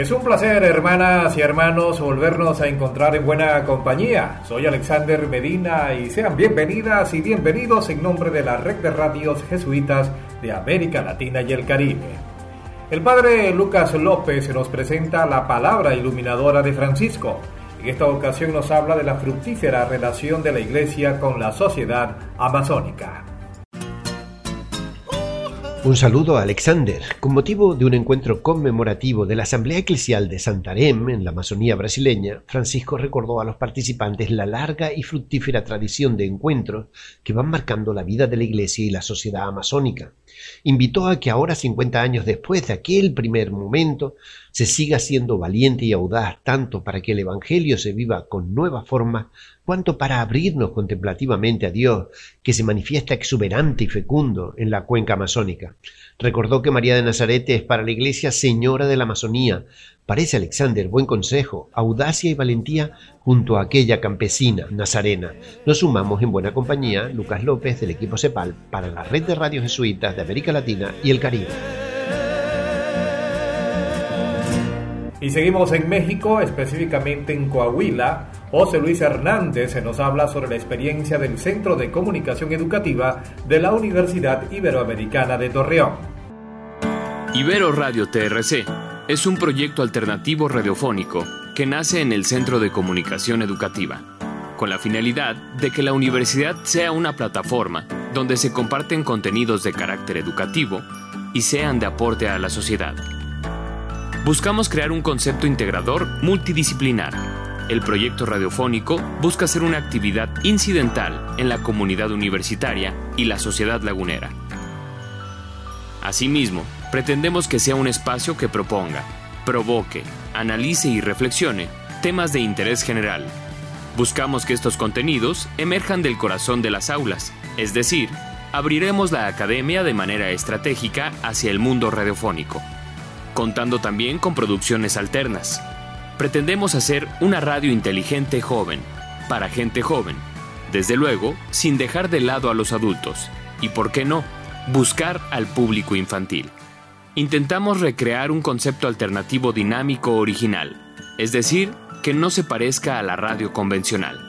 Es un placer, hermanas y hermanos, volvernos a encontrar en buena compañía. Soy Alexander Medina y sean bienvenidas y bienvenidos en nombre de la red de radios jesuitas de América Latina y el Caribe. El padre Lucas López nos presenta la palabra iluminadora de Francisco. En esta ocasión nos habla de la fructífera relación de la Iglesia con la sociedad amazónica. Un saludo a Alexander. Con motivo de un encuentro conmemorativo de la Asamblea Eclesial de Santarém en la Amazonía brasileña, Francisco recordó a los participantes la larga y fructífera tradición de encuentros que van marcando la vida de la Iglesia y la sociedad amazónica. Invitó a que ahora, 50 años después de aquel primer momento, se siga siendo valiente y audaz tanto para que el Evangelio se viva con nueva forma, cuanto para abrirnos contemplativamente a Dios, que se manifiesta exuberante y fecundo en la cuenca amazónica. Recordó que María de Nazaret es para la Iglesia Señora de la Amazonía. Parece Alexander buen consejo, audacia y valentía junto a aquella campesina nazarena. Nos sumamos en buena compañía Lucas López del equipo CEPAL para la red de radios jesuitas de América Latina y el Caribe. Y seguimos en México, específicamente en Coahuila. José Luis Hernández se nos habla sobre la experiencia del Centro de Comunicación Educativa de la Universidad Iberoamericana de Torreón. Ibero Radio TRC es un proyecto alternativo radiofónico que nace en el Centro de Comunicación Educativa, con la finalidad de que la universidad sea una plataforma donde se comparten contenidos de carácter educativo y sean de aporte a la sociedad. Buscamos crear un concepto integrador multidisciplinar. El proyecto radiofónico busca ser una actividad incidental en la comunidad universitaria y la sociedad lagunera. Asimismo, pretendemos que sea un espacio que proponga, provoque, analice y reflexione temas de interés general. Buscamos que estos contenidos emerjan del corazón de las aulas, es decir, abriremos la academia de manera estratégica hacia el mundo radiofónico contando también con producciones alternas. Pretendemos hacer una radio inteligente joven, para gente joven, desde luego sin dejar de lado a los adultos, y por qué no, buscar al público infantil. Intentamos recrear un concepto alternativo dinámico original, es decir, que no se parezca a la radio convencional.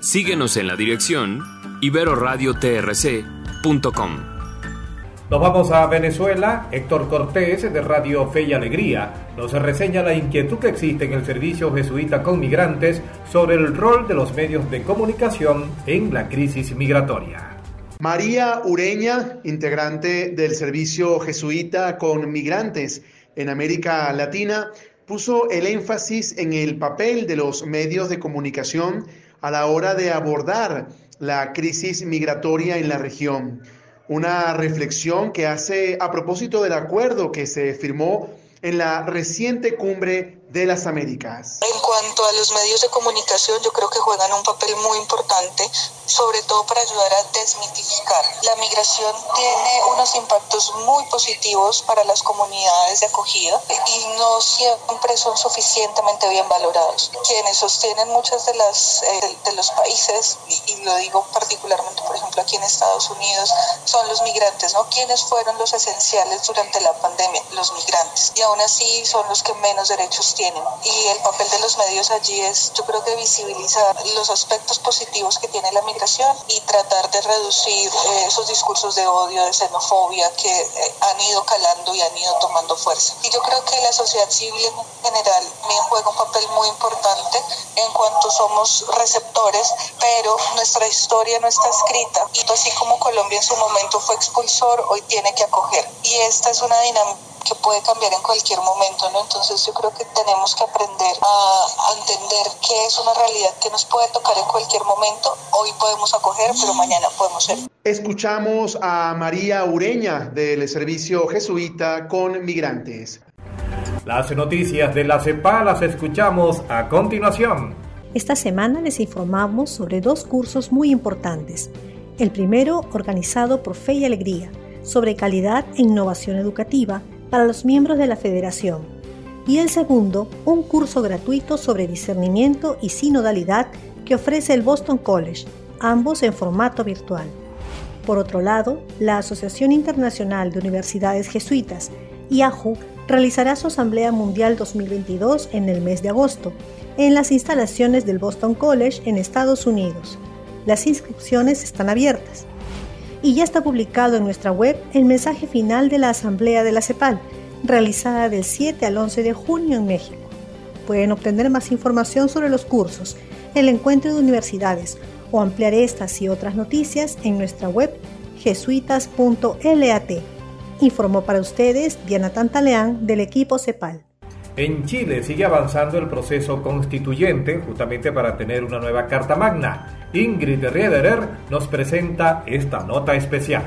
Síguenos en la dirección iberoradiotrc.com. Nos vamos a Venezuela. Héctor Cortés, de Radio Fe y Alegría, nos reseña la inquietud que existe en el servicio jesuita con migrantes sobre el rol de los medios de comunicación en la crisis migratoria. María Ureña, integrante del servicio jesuita con migrantes en América Latina, puso el énfasis en el papel de los medios de comunicación a la hora de abordar la crisis migratoria en la región. Una reflexión que hace a propósito del acuerdo que se firmó en la reciente cumbre de las Américas. En cuanto a los medios de comunicación, yo creo que juegan un papel muy importante, sobre todo para ayudar a desmitificar. La migración tiene unos impactos muy positivos para las comunidades de acogida y no siempre son suficientemente bien valorados. Quienes sostienen muchas de las eh, de los países y, lo digo particularmente, por ejemplo, aquí en Estados Unidos, son los migrantes, ¿no? ¿Quiénes fueron los esenciales durante la pandemia? Los migrantes. Y aún así son los que menos derechos tienen y el papel de los medios allí es, yo creo que visibilizar los aspectos positivos que tiene la migración y tratar de reducir eh, esos discursos de odio, de xenofobia que eh, han ido calando y han ido tomando fuerza. Y yo creo que la sociedad civil en general también juega un papel muy importante en cuanto somos receptores, pero nuestra historia no está escrita. Y así como Colombia en su momento fue expulsor, hoy tiene que acoger. Y esta es una dinámica que puede cambiar en cualquier momento, ¿no? Entonces yo creo que tenemos que aprender a, entender que es una realidad que nos puede tocar en cualquier momento. Hoy podemos acoger, pero mañana podemos ser. Escuchamos a María Ureña del Servicio Jesuita con Migrantes. Las noticias de la CEPA las escuchamos a continuación. Esta semana les informamos sobre dos cursos muy importantes. El primero, organizado por Fe y Alegría, sobre calidad e innovación educativa para los miembros de la Federación. Y el segundo, un curso gratuito sobre discernimiento y sinodalidad que ofrece el Boston College, ambos en formato virtual. Por otro lado, la Asociación Internacional de Universidades Jesuitas, IAJU, realizará su Asamblea Mundial 2022 en el mes de agosto, en las instalaciones del Boston College en Estados Unidos. Las inscripciones están abiertas. Y ya está publicado en nuestra web el mensaje final de la Asamblea de la CEPAL, realizada del 7 al 11 de junio en México. Pueden obtener más información sobre los cursos, el encuentro de universidades o ampliar estas y otras noticias en nuestra web jesuitas.lat. Informó para ustedes Diana Tantaleán del equipo CEPAL. En Chile sigue avanzando el proceso constituyente justamente para tener una nueva Carta Magna. Ingrid Riederer nos presenta esta nota especial.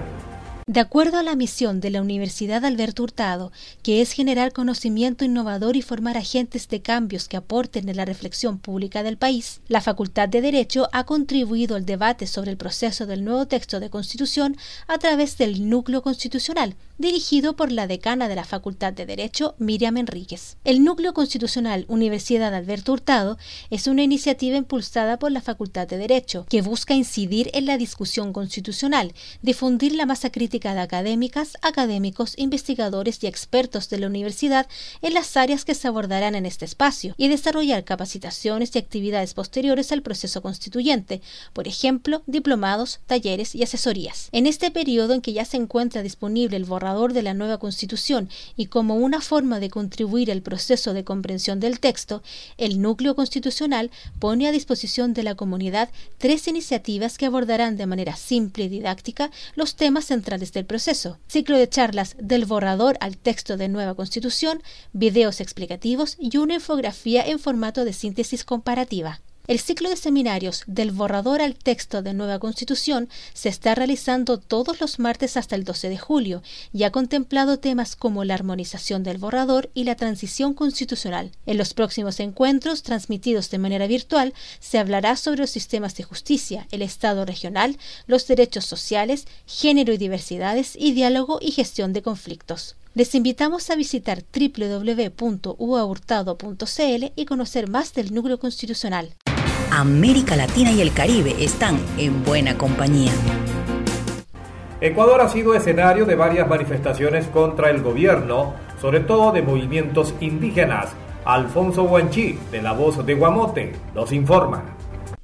De acuerdo a la misión de la Universidad Alberto Hurtado, que es generar conocimiento innovador y formar agentes de cambios que aporten en la reflexión pública del país, la Facultad de Derecho ha contribuido al debate sobre el proceso del nuevo texto de Constitución a través del Núcleo Constitucional, dirigido por la decana de la Facultad de Derecho, Miriam Enríquez. El Núcleo Constitucional Universidad Alberto Hurtado es una iniciativa impulsada por la Facultad de Derecho que busca incidir en la discusión constitucional, difundir la masa crítica de académicas, académicos, investigadores y expertos de la universidad en las áreas que se abordarán en este espacio y desarrollar capacitaciones y actividades posteriores al proceso constituyente, por ejemplo, diplomados, talleres y asesorías. En este periodo en que ya se encuentra disponible el borrador de la nueva Constitución y como una forma de contribuir al proceso de comprensión del texto, el núcleo constitucional pone a disposición de la comunidad tres iniciativas que abordarán de manera simple y didáctica los temas centrales del proceso, ciclo de charlas del borrador al texto de nueva constitución, videos explicativos y una infografía en formato de síntesis comparativa. El ciclo de seminarios del borrador al texto de nueva constitución se está realizando todos los martes hasta el 12 de julio y ha contemplado temas como la armonización del borrador y la transición constitucional. En los próximos encuentros, transmitidos de manera virtual, se hablará sobre los sistemas de justicia, el Estado regional, los derechos sociales, género y diversidades y diálogo y gestión de conflictos. Les invitamos a visitar www.uahurtado.cl y conocer más del núcleo constitucional. América Latina y el Caribe están en buena compañía. Ecuador ha sido escenario de varias manifestaciones contra el gobierno, sobre todo de movimientos indígenas. Alfonso Guanchi, de La Voz de Guamote, nos informa.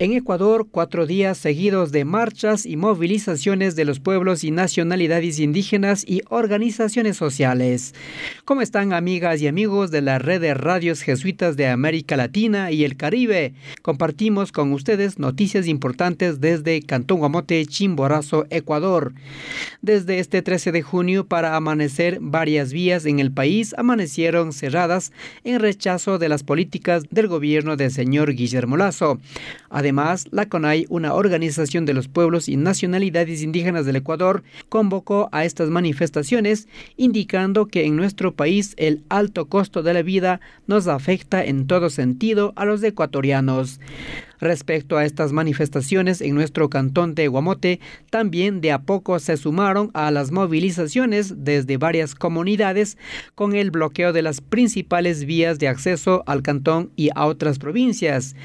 En Ecuador, cuatro días seguidos de marchas y movilizaciones de los pueblos y nacionalidades indígenas y organizaciones sociales. ¿Cómo están amigas y amigos de la red radios jesuitas de América Latina y el Caribe? Compartimos con ustedes noticias importantes desde Cantón Guamote, Chimborazo, Ecuador. Desde este 13 de junio para amanecer, varias vías en el país amanecieron cerradas en rechazo de las políticas del gobierno del señor Guillermo Lazo. Además, la CONAI, una organización de los pueblos y nacionalidades indígenas del Ecuador, convocó a estas manifestaciones, indicando que en nuestro país el alto costo de la vida nos afecta en todo sentido a los ecuatorianos. Respecto a estas manifestaciones en nuestro cantón de Guamote, también de a poco se sumaron a las movilizaciones desde varias comunidades con el bloqueo de las principales vías de acceso al cantón y a otras provincias.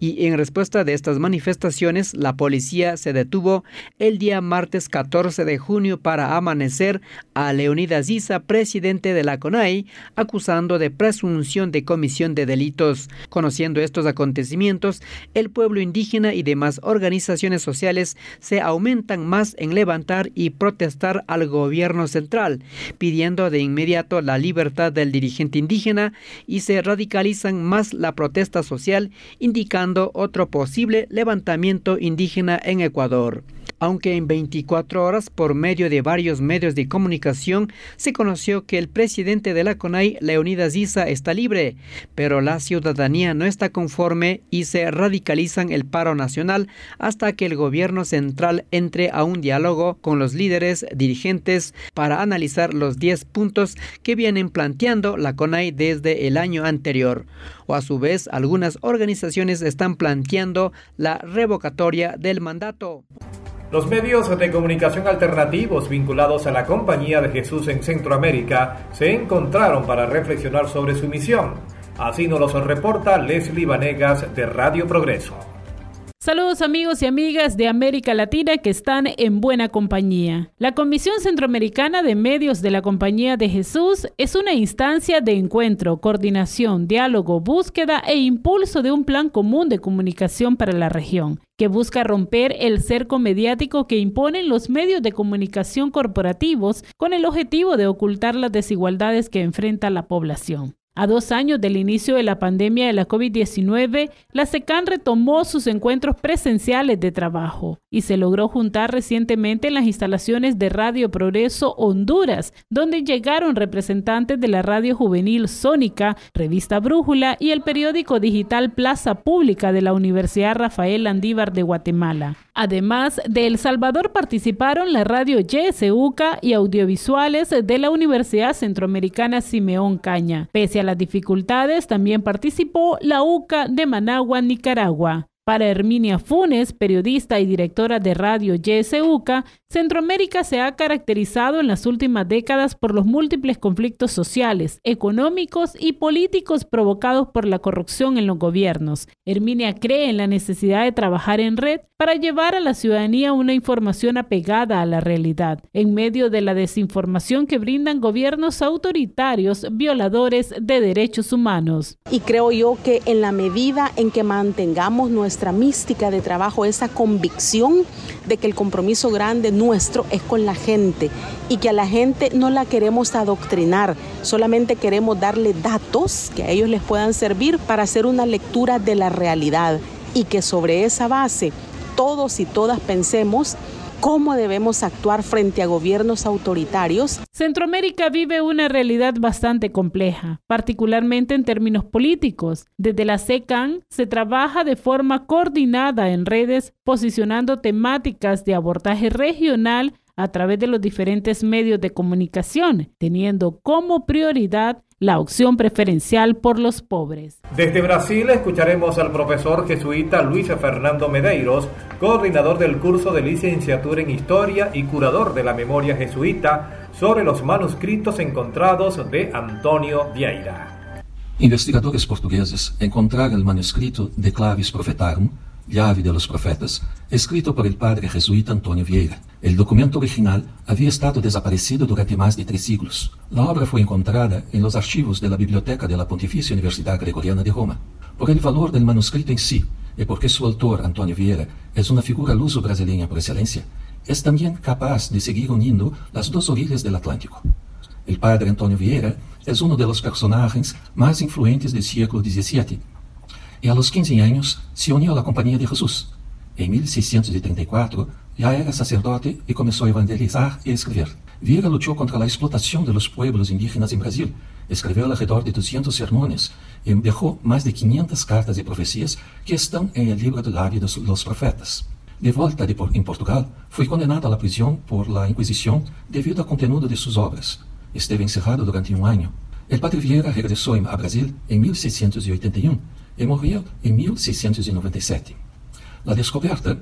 Y en respuesta de estas manifestaciones, la policía se detuvo el día martes 14 de junio para amanecer a Leonidas Isa, presidente de la CONAI, acusando de presunción de comisión de delitos. Conociendo estos acontecimientos, el pueblo indígena y demás organizaciones sociales se aumentan más en levantar y protestar al gobierno central, pidiendo de inmediato la libertad del dirigente indígena y se radicalizan más la protesta social, indicando otro posible levantamiento indígena en Ecuador. Aunque en 24 horas por medio de varios medios de comunicación se conoció que el presidente de la CONAI, Leonidas Issa, está libre, pero la ciudadanía no está conforme y se radicalizan el paro nacional hasta que el gobierno central entre a un diálogo con los líderes dirigentes para analizar los 10 puntos que vienen planteando la CONAI desde el año anterior. O a su vez, algunas organizaciones están planteando la revocatoria del mandato. Los medios de comunicación alternativos vinculados a la Compañía de Jesús en Centroamérica se encontraron para reflexionar sobre su misión. Así nos lo reporta Leslie Vanegas de Radio Progreso. Saludos amigos y amigas de América Latina que están en buena compañía. La Comisión Centroamericana de Medios de la Compañía de Jesús es una instancia de encuentro, coordinación, diálogo, búsqueda e impulso de un plan común de comunicación para la región, que busca romper el cerco mediático que imponen los medios de comunicación corporativos con el objetivo de ocultar las desigualdades que enfrenta la población. A dos años del inicio de la pandemia de la COVID-19, la SECAN retomó sus encuentros presenciales de trabajo y se logró juntar recientemente en las instalaciones de Radio Progreso Honduras, donde llegaron representantes de la radio juvenil Sónica, Revista Brújula y el periódico digital Plaza Pública de la Universidad Rafael Andívar de Guatemala. Además de El Salvador participaron la radio YSUCA y audiovisuales de la Universidad Centroamericana Simeón Caña. Pese a las dificultades, también participó la UCA de Managua, Nicaragua. Para Herminia Funes, periodista y directora de radio YSUCA, Centroamérica se ha caracterizado en las últimas décadas por los múltiples conflictos sociales, económicos y políticos provocados por la corrupción en los gobiernos. Herminia cree en la necesidad de trabajar en red para llevar a la ciudadanía una información apegada a la realidad, en medio de la desinformación que brindan gobiernos autoritarios violadores de derechos humanos. Y creo yo que en la medida en que mantengamos nuestra mística de trabajo, esa convicción de que el compromiso grande nuestro es con la gente y que a la gente no la queremos adoctrinar, solamente queremos darle datos que a ellos les puedan servir para hacer una lectura de la realidad y que sobre esa base todos y todas pensemos cómo debemos actuar frente a gobiernos autoritarios. Centroamérica vive una realidad bastante compleja, particularmente en términos políticos. Desde la SECAN se trabaja de forma coordinada en redes, posicionando temáticas de abordaje regional a través de los diferentes medios de comunicación, teniendo como prioridad la opción preferencial por los pobres. Desde Brasil escucharemos al profesor jesuita Luis Fernando Medeiros, coordinador del curso de licenciatura en Historia y curador de la memoria jesuita sobre los manuscritos encontrados de Antonio Vieira. Investigadores portugueses encontraram o manuscrito de Clavis Profetarum Llave de los Profetas, escrito por el padre jesuita Antonio Vieira. El documento original había estado desaparecido durante más de tres siglos. La obra fue encontrada en los archivos de la Biblioteca de la Pontificia Universidad Gregoriana de Roma. Por el valor del manuscrito en sí y porque su autor, Antonio Vieira, es una figura luso-brasileña por excelencia, es también capaz de seguir uniendo las dos orillas del Atlántico. El padre Antonio Vieira es uno de los personajes más influentes del siglo XVII y a los 15 años se unió a la Compañía de Jesús. En 1634 ya era sacerdote y comenzó a evangelizar y escribir. Vieira luchó contra la explotación de los pueblos indígenas en Brasil, escribió alrededor de 200 sermones y dejó más de 500 cartas de profecías que están en el libro del labio de los profetas. De vuelta de por, en Portugal, fue condenado a la prisión por la Inquisición debido al contenido de sus obras. Esteve encerrado durante un año. El padre Vieira regresó a Brasil en 1681 e morreu em 1697. A descoberta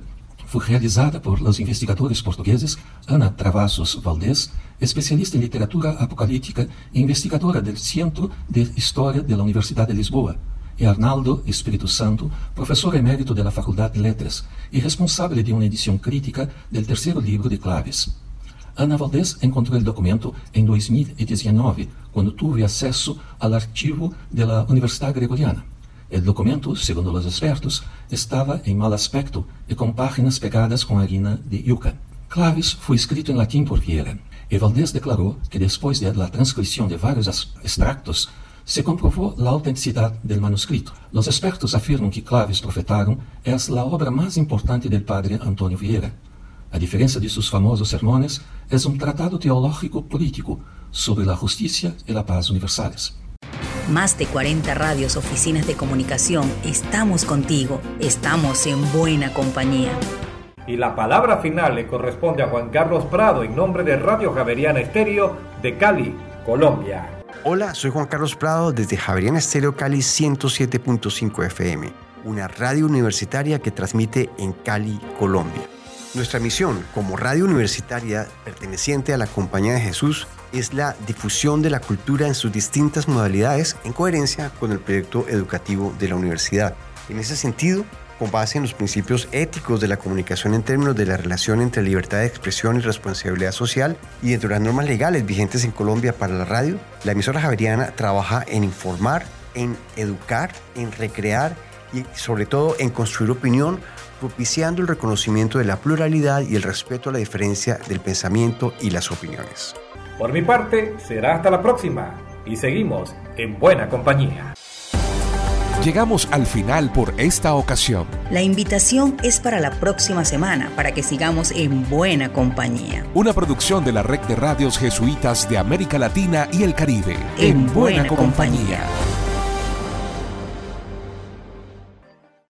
foi realizada por os investigadores portugueses Ana Travassos Valdés, especialista em literatura apocalíptica e investigadora do Centro de História da Universidade de Lisboa, e Arnaldo Espírito Santo, professor emérito da Faculdade de Letras e responsável de uma edição crítica do terceiro livro de Claves. Ana Valdés encontrou o documento em 2019, quando teve acesso ao arquivo da Universidade Gregoriana. El documento, segundo los expertos, estaba en mal aspecto y con páginas pegadas con harina de yuca. Claves fue escrito en latín por Vieira. Y Valdés declaró que después de la transcripción de varios extractos, se comprobó la autenticidad del manuscrito. Los expertos afirman que Claves Profetarum es la obra más importante del padre Antonio Vieira. a diferencia de sus famosos sermones, es un tratado teológico político sobre la justicia y la paz universales. Más de 40 radios, oficinas de comunicación, estamos contigo, estamos en buena compañía. Y la palabra final le corresponde a Juan Carlos Prado en nombre de Radio Javeriana Estéreo de Cali, Colombia. Hola, soy Juan Carlos Prado desde Javeriana Estéreo Cali 107.5 FM, una radio universitaria que transmite en Cali, Colombia. Nuestra misión como radio universitaria perteneciente a la Compañía de Jesús es la difusión de la cultura en sus distintas modalidades en coherencia con el proyecto educativo de la universidad. En ese sentido, con base en los principios éticos de la comunicación en términos de la relación entre libertad de expresión y responsabilidad social y dentro de las normas legales vigentes en Colombia para la radio, la emisora javeriana trabaja en informar, en educar, en recrear y sobre todo en construir opinión, propiciando el reconocimiento de la pluralidad y el respeto a la diferencia del pensamiento y las opiniones. Por mi parte, será hasta la próxima y seguimos en buena compañía. Llegamos al final por esta ocasión. La invitación es para la próxima semana para que sigamos en buena compañía. Una producción de la red de radios jesuitas de América Latina y el Caribe. En, buena, compañía.